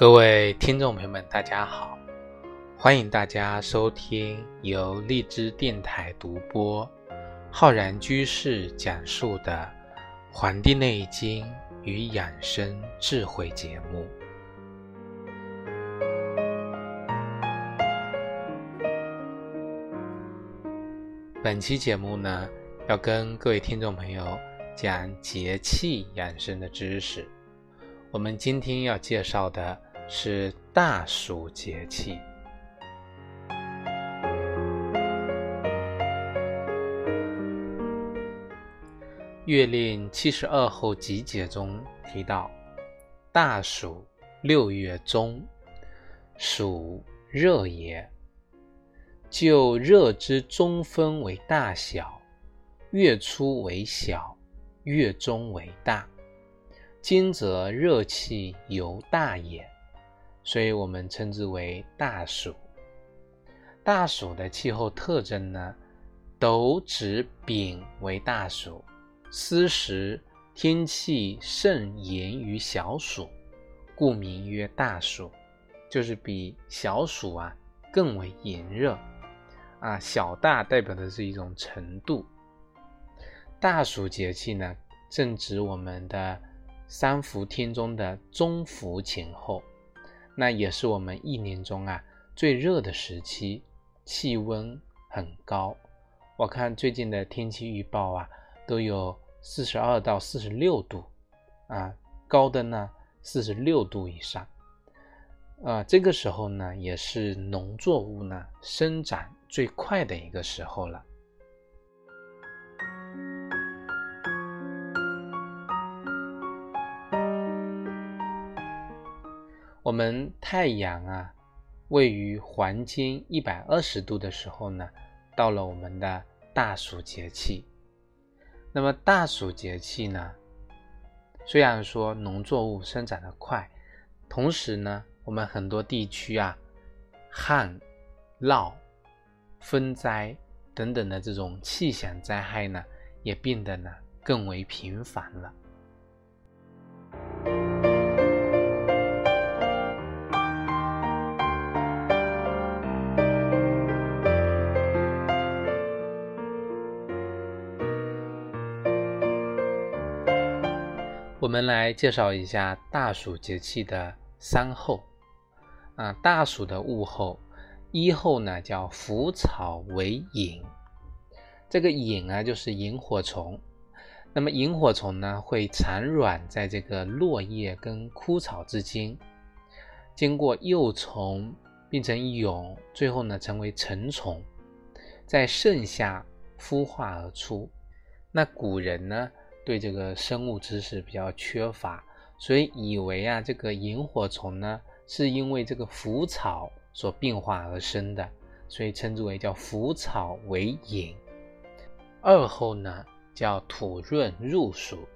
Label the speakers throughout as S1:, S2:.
S1: 各位听众朋友们，大家好！欢迎大家收听由荔枝电台独播、浩然居士讲述的《黄帝内经与养生智慧》节目。本期节目呢，要跟各位听众朋友讲节气养生的知识。我们今天要介绍的。是大暑节气。《月令七十二候集解》中提到：“大暑，六月中，暑热也。就热之中分为大小，月初为小，月中为大。今则热气尤大也。”所以我们称之为大暑。大暑的气候特征呢，斗指丙为大暑，此时天气甚炎于小暑，故名曰大暑，就是比小暑啊更为炎热啊。小大代表的是一种程度。大暑节气呢，正值我们的三伏天中的中伏前后。那也是我们一年中啊最热的时期，气温很高。我看最近的天气预报啊，都有四十二到四十六度，啊，高的呢四十六度以上。啊，这个时候呢，也是农作物呢生长最快的一个时候了。我们太阳啊，位于黄经一百二十度的时候呢，到了我们的大暑节气。那么大暑节气呢，虽然说农作物生长的快，同时呢，我们很多地区啊，旱、涝、风灾等等的这种气象灾害呢，也变得呢更为频繁了。我们来介绍一下大暑节气的三候啊，大暑的物候，一候呢叫腐草为萤，这个萤啊就是萤火虫，那么萤火虫呢会产卵在这个落叶跟枯草之间，经过幼虫变成蛹，最后呢成为成虫，在盛夏孵化而出。那古人呢？对这个生物知识比较缺乏，所以以为啊，这个萤火虫呢，是因为这个腐草所变化而生的，所以称之为叫腐草为萤。二后呢，叫土润入暑，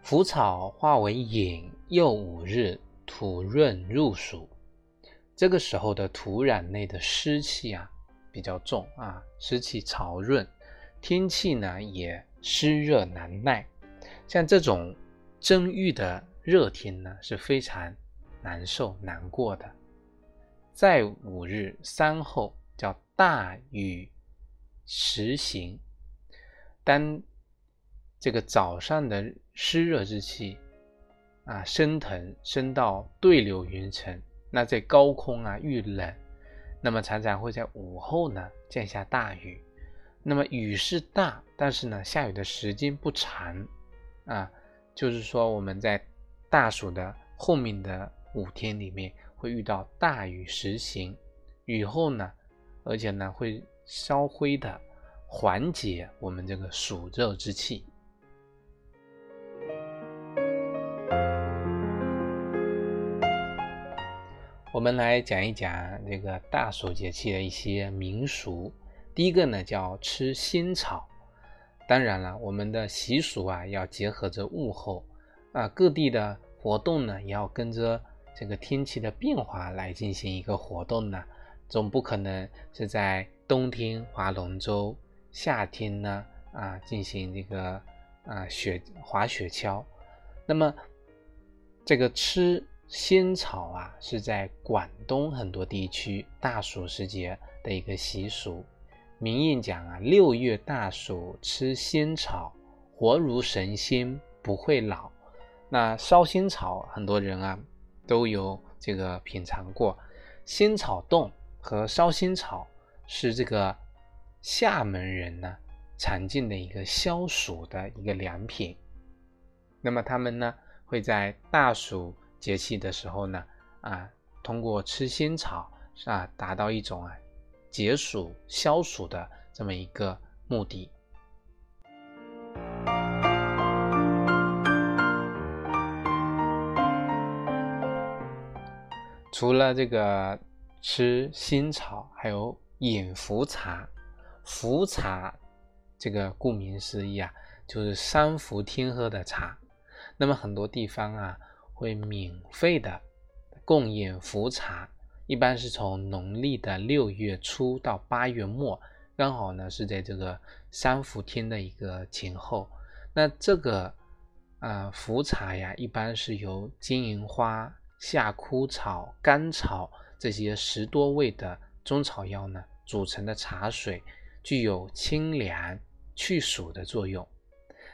S1: 腐草化为萤，又五日，土润入暑。这个时候的土壤内的湿气啊比较重啊，湿气潮润，天气呢也。湿热难耐，像这种蒸郁的热天呢，是非常难受难过的。在五日三后叫大雨时行，当这个早上的湿热之气啊升腾升到对流云层，那在高空啊遇冷，那么常常会在午后呢降下大雨。那么雨是大，但是呢，下雨的时间不长，啊，就是说我们在大暑的后面的五天里面会遇到大雨时行，雨后呢，而且呢会稍微的缓解我们这个暑热之气。我们来讲一讲这个大暑节气的一些民俗。第一个呢叫吃仙草，当然了，我们的习俗啊要结合着物候啊，各地的活动呢也要跟着这个天气的变化来进行一个活动呢，总不可能是在冬天划龙舟，夏天呢啊进行这个啊雪滑雪橇，那么这个吃仙草啊是在广东很多地区大暑时节的一个习俗。民谚讲啊，六月大暑吃仙草，活如神仙不会老。那烧仙草，很多人啊都有这个品尝过。仙草冻和烧仙草是这个厦门人呢常见的一个消暑的一个良品。那么他们呢会在大暑节气的时候呢啊，通过吃仙草啊，达到一种啊。解暑消暑的这么一个目的。除了这个吃新草，还有饮茯茶。茯茶这个顾名思义啊，就是三伏天喝的茶。那么很多地方啊，会免费的供应茯茶。一般是从农历的六月初到八月末，刚好呢是在这个三伏天的一个前后。那这个啊茯茶呀，一般是由金银花、夏枯草、甘草这些十多味的中草药呢组成的茶水，具有清凉去暑的作用。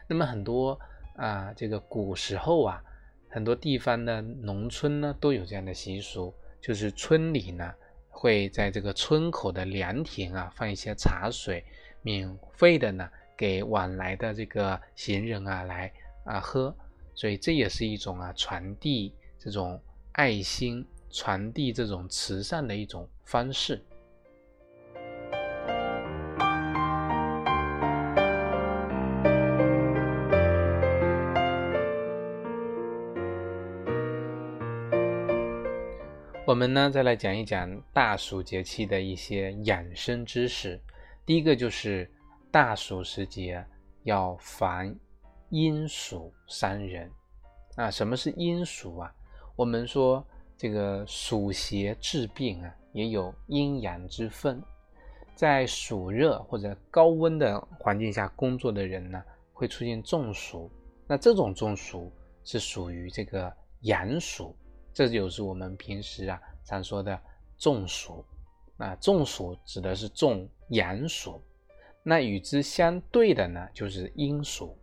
S1: 那么很多啊这个古时候啊，很多地方的农村呢都有这样的习俗。就是村里呢，会在这个村口的凉亭啊放一些茶水，免费的呢给往来的这个行人啊来啊喝，所以这也是一种啊传递这种爱心、传递这种慈善的一种方式。我们呢，再来讲一讲大暑节气的一些养生知识。第一个就是大暑时节要防阴暑伤人。啊，什么是阴暑啊？我们说这个暑邪治病啊，也有阴阳之分。在暑热或者高温的环境下工作的人呢，会出现中暑。那这种中暑是属于这个阳暑。这就是我们平时啊常说的中暑，啊中暑指的是中阳暑，那与之相对的呢就是阴暑。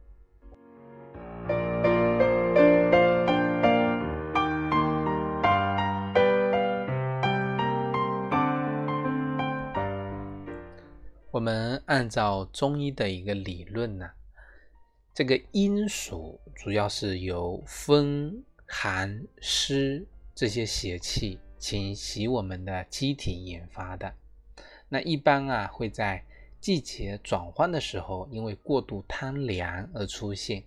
S1: 我们按照中医的一个理论呢，这个阴暑主要是由风。寒湿这些邪气侵袭我们的机体引发的，那一般啊会在季节转换的时候，因为过度贪凉而出现。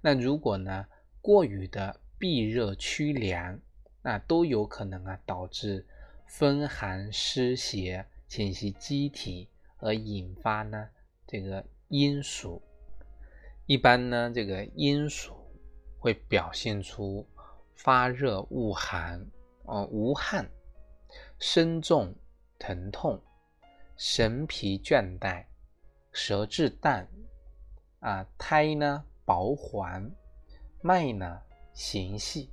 S1: 那如果呢过于的避热驱凉，那都有可能啊导致风寒湿邪侵袭机体，而引发呢这个阴暑。一般呢这个阴暑会表现出。发热恶寒，哦，无汗，身重疼痛，神疲倦怠，舌质淡，啊，苔呢薄黄，脉呢弦细，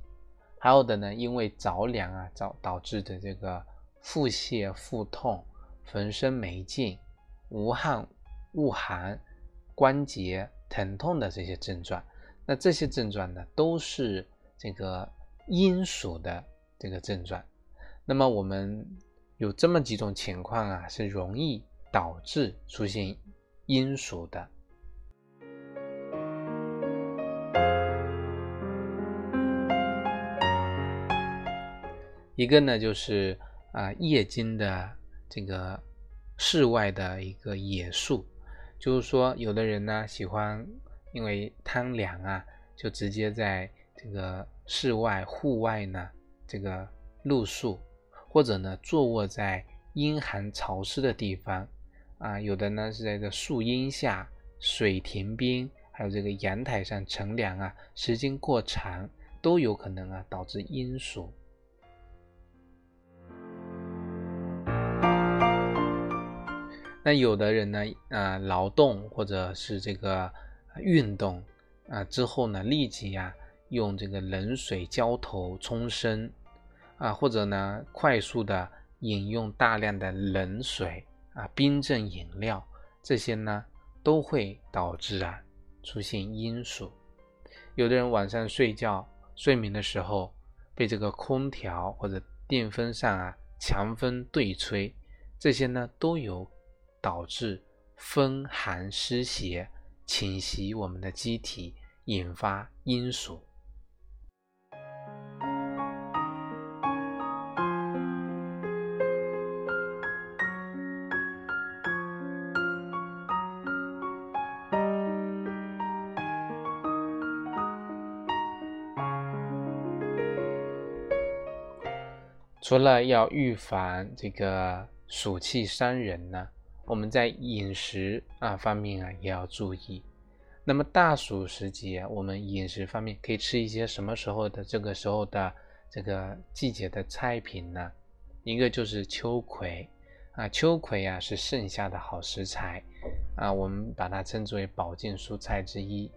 S1: 还有的呢，因为着凉啊导导致的这个腹泻、腹痛、浑身没劲、无汗、恶寒、关节疼痛的这些症状，那这些症状呢，都是这个。阴暑的这个症状，那么我们有这么几种情况啊，是容易导致出现阴暑的。一个呢，就是啊，夜间的这个室外的一个野宿，就是说，有的人呢喜欢因为贪凉啊，就直接在这个。室外、户外呢，这个露宿，或者呢，坐卧在阴寒潮湿的地方，啊，有的呢是在这树荫下、水田边，还有这个阳台上乘凉啊，时间过长，都有可能啊导致阴暑。那有的人呢，啊，劳动或者是这个运动啊之后呢，立即呀。用这个冷水浇头冲身啊，或者呢快速的饮用大量的冷水啊、冰镇饮料，这些呢都会导致啊出现阴暑。有的人晚上睡觉睡眠的时候被这个空调或者电风扇啊强风对吹，这些呢都有导致风寒湿邪。侵袭我们的机体，引发阴暑。除了要预防这个暑气伤人呢？我们在饮食啊方面啊也要注意。那么大暑时节，我们饮食方面可以吃一些什么时候的这个时候的这个季节的菜品呢？一个就是秋葵啊，秋葵啊是盛夏的好食材啊，我们把它称之为保健蔬菜之一。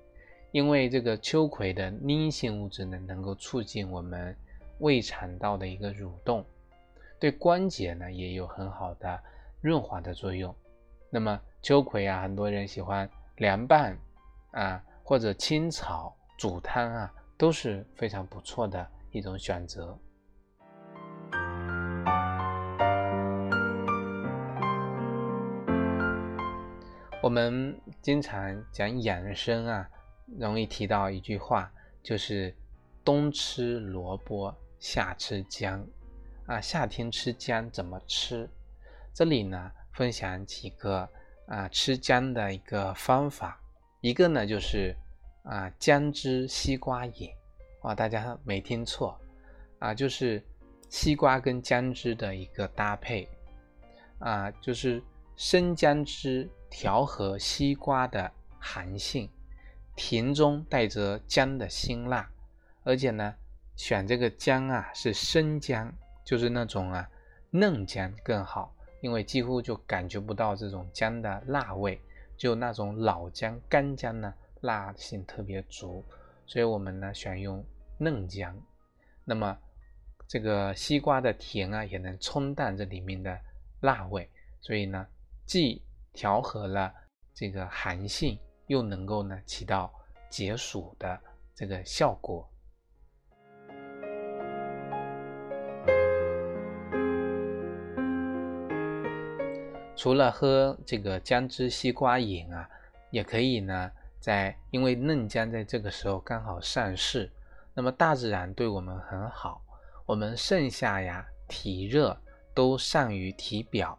S1: 因为这个秋葵的粘性物质呢，能够促进我们胃肠道的一个蠕动，对关节呢也有很好的润滑的作用。那么秋葵啊，很多人喜欢凉拌啊，或者清炒、煮汤啊，都是非常不错的一种选择。我们经常讲养生啊，容易提到一句话，就是冬吃萝卜，夏吃姜啊。夏天吃姜怎么吃？这里呢？分享几个啊吃姜的一个方法，一个呢就是啊姜汁西瓜饮，啊大家没听错，啊就是西瓜跟姜汁的一个搭配，啊就是生姜汁调和西瓜的寒性，甜中带着姜的辛辣，而且呢选这个姜啊是生姜，就是那种啊嫩姜更好。因为几乎就感觉不到这种姜的辣味，就那种老姜、干姜呢，辣性特别足，所以我们呢选用嫩姜。那么这个西瓜的甜啊，也能冲淡这里面的辣味，所以呢，既调和了这个寒性，又能够呢起到解暑的这个效果。除了喝这个姜汁西瓜饮啊，也可以呢，在因为嫩姜在这个时候刚好上市，那么大自然对我们很好，我们盛夏呀体热都善于体表，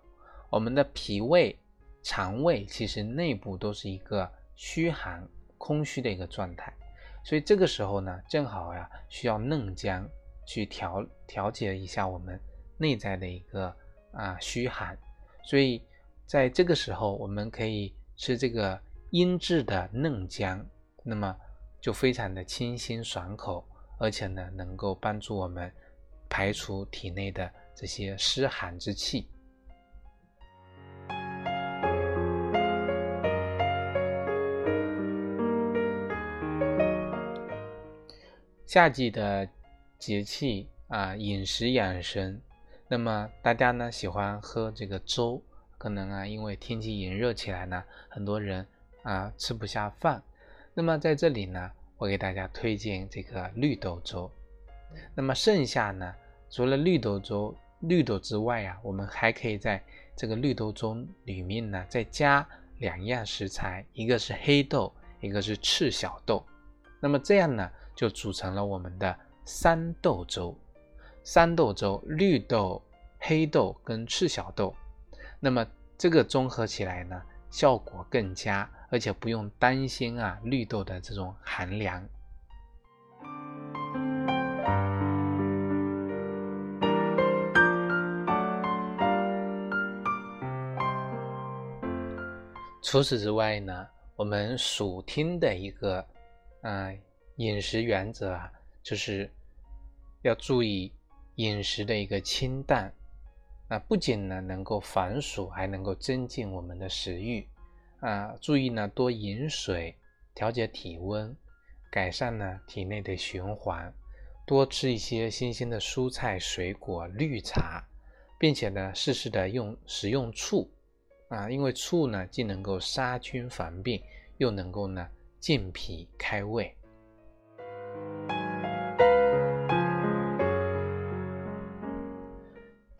S1: 我们的脾胃、肠胃其实内部都是一个虚寒、空虚的一个状态，所以这个时候呢，正好呀需要嫩姜去调调节一下我们内在的一个啊虚寒，所以。在这个时候，我们可以吃这个腌制的嫩姜，那么就非常的清新爽口，而且呢，能够帮助我们排除体内的这些湿寒之气。夏季的节气啊，饮食养生，那么大家呢喜欢喝这个粥。可能啊，因为天气炎热起来呢，很多人啊吃不下饭。那么在这里呢，我给大家推荐这个绿豆粥。那么剩下呢，除了绿豆粥、绿豆之外啊，我们还可以在这个绿豆粥里面呢，再加两样食材，一个是黑豆，一个是赤小豆。那么这样呢，就组成了我们的三豆粥。三豆粥，绿豆、黑豆跟赤小豆。那么这个综合起来呢，效果更佳，而且不用担心啊绿豆的这种寒凉。除此之外呢，我们暑天的一个啊饮食原则啊，就是要注意饮食的一个清淡。那不仅呢能够防暑，还能够增进我们的食欲啊！注意呢多饮水，调节体温改善呢体内的循环，多吃一些新鲜的蔬菜、水果、绿茶，并且呢适时的用食用醋啊，因为醋呢既能够杀菌防病，又能够呢健脾开胃。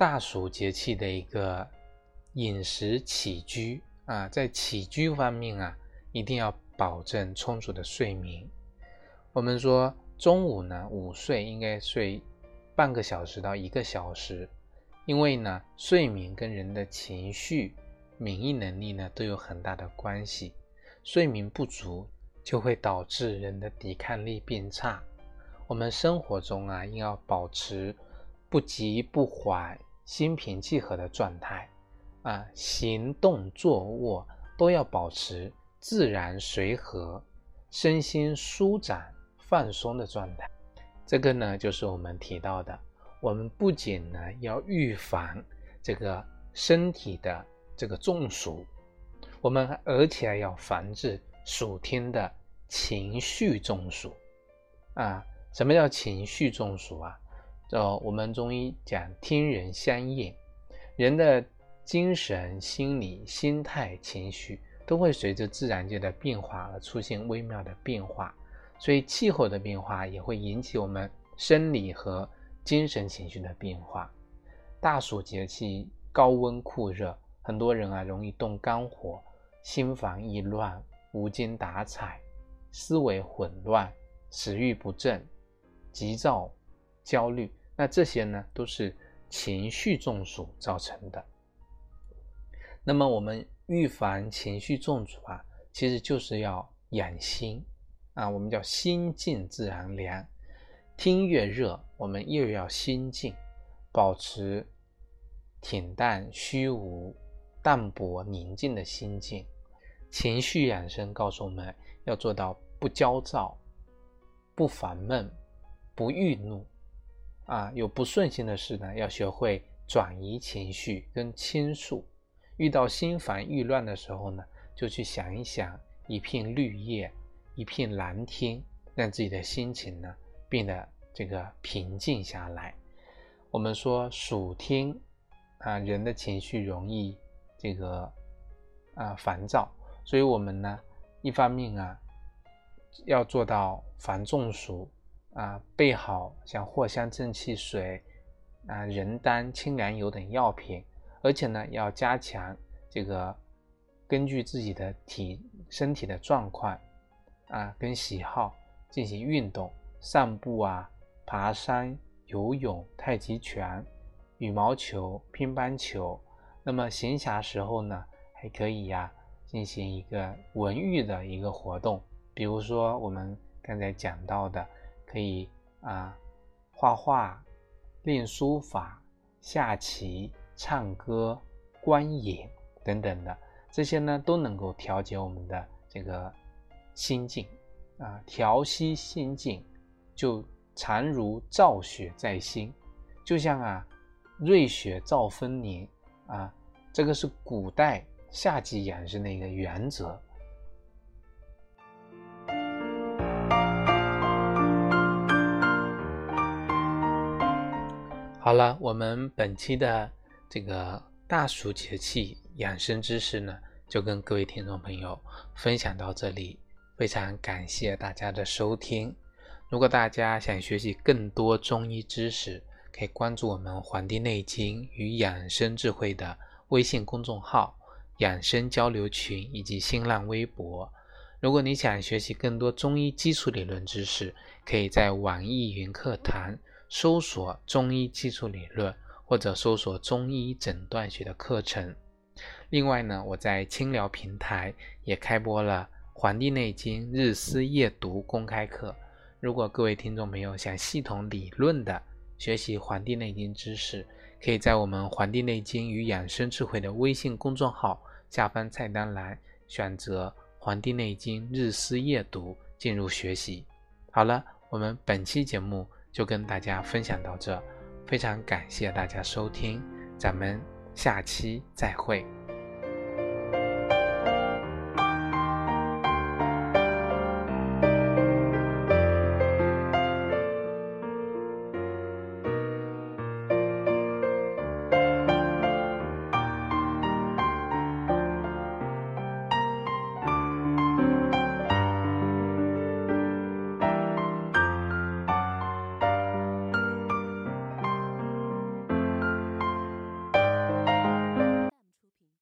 S1: 大暑节气的一个饮食起居啊，在起居方面啊，一定要保证充足的睡眠。我们说中午呢，午睡应该睡半个小时到一个小时，因为呢，睡眠跟人的情绪、免疫能力呢都有很大的关系。睡眠不足就会导致人的抵抗力变差。我们生活中啊，应要保持不急不缓。心平气和的状态，啊，行动坐卧都要保持自然随和，身心舒展放松的状态。这个呢，就是我们提到的，我们不仅呢要预防这个身体的这个中暑，我们而且要防治暑天的情绪中暑。啊，什么叫情绪中暑啊？哦，我们中医讲天人相应，人的精神、心理、心态、情绪都会随着自然界的变化而出现微妙的变化，所以气候的变化也会引起我们生理和精神情绪的变化。大暑节气高温酷热，很多人啊容易动肝火，心烦意乱、无精打采、思维混乱、食欲不振、急躁、焦虑。那这些呢，都是情绪中暑造成的。那么我们预防情绪中暑啊，其实就是要养心啊。我们叫心静自然凉。天越热，我们越要心静，保持恬淡虚无、淡泊宁静的心境。情绪养生告诉我们要做到不焦躁、不烦闷、不郁怒。啊，有不顺心的事呢，要学会转移情绪跟倾诉。遇到心烦意乱的时候呢，就去想一想一片绿叶，一片蓝天，让自己的心情呢变得这个平静下来。我们说暑天啊，人的情绪容易这个啊烦躁，所以我们呢一方面啊要做到防中暑。啊，备好像藿香正气水、啊人丹、清凉油等药品，而且呢，要加强这个根据自己的体身体的状况啊跟喜好进行运动，散步啊、爬山、游泳、太极拳、羽毛球、乒乓球。那么闲暇时候呢，还可以呀进行一个文娱的一个活动，比如说我们刚才讲到的。可以啊，画画、练书法、下棋、唱歌、观影等等的这些呢，都能够调节我们的这个心境啊，调息心境，就常如照雪在心，就像啊，瑞雪兆丰年啊，这个是古代夏季养生的一个原则。好了，我们本期的这个大暑节气养生知识呢，就跟各位听众朋友分享到这里。非常感谢大家的收听。如果大家想学习更多中医知识，可以关注我们《黄帝内经与养生智慧》的微信公众号、养生交流群以及新浪微博。如果你想学习更多中医基础理论知识，可以在网易云课堂。搜索中医基础理论，或者搜索中医诊断学的课程。另外呢，我在清聊平台也开播了《黄帝内经日思夜读》公开课。如果各位听众朋友想系统理论的学习《黄帝内经》知识，可以在我们《黄帝内经与养生智慧》的微信公众号下方菜单栏选择《黄帝内经日思夜读》进入学习。好了，我们本期节目。就跟大家分享到这，非常感谢大家收听，咱们下期再会。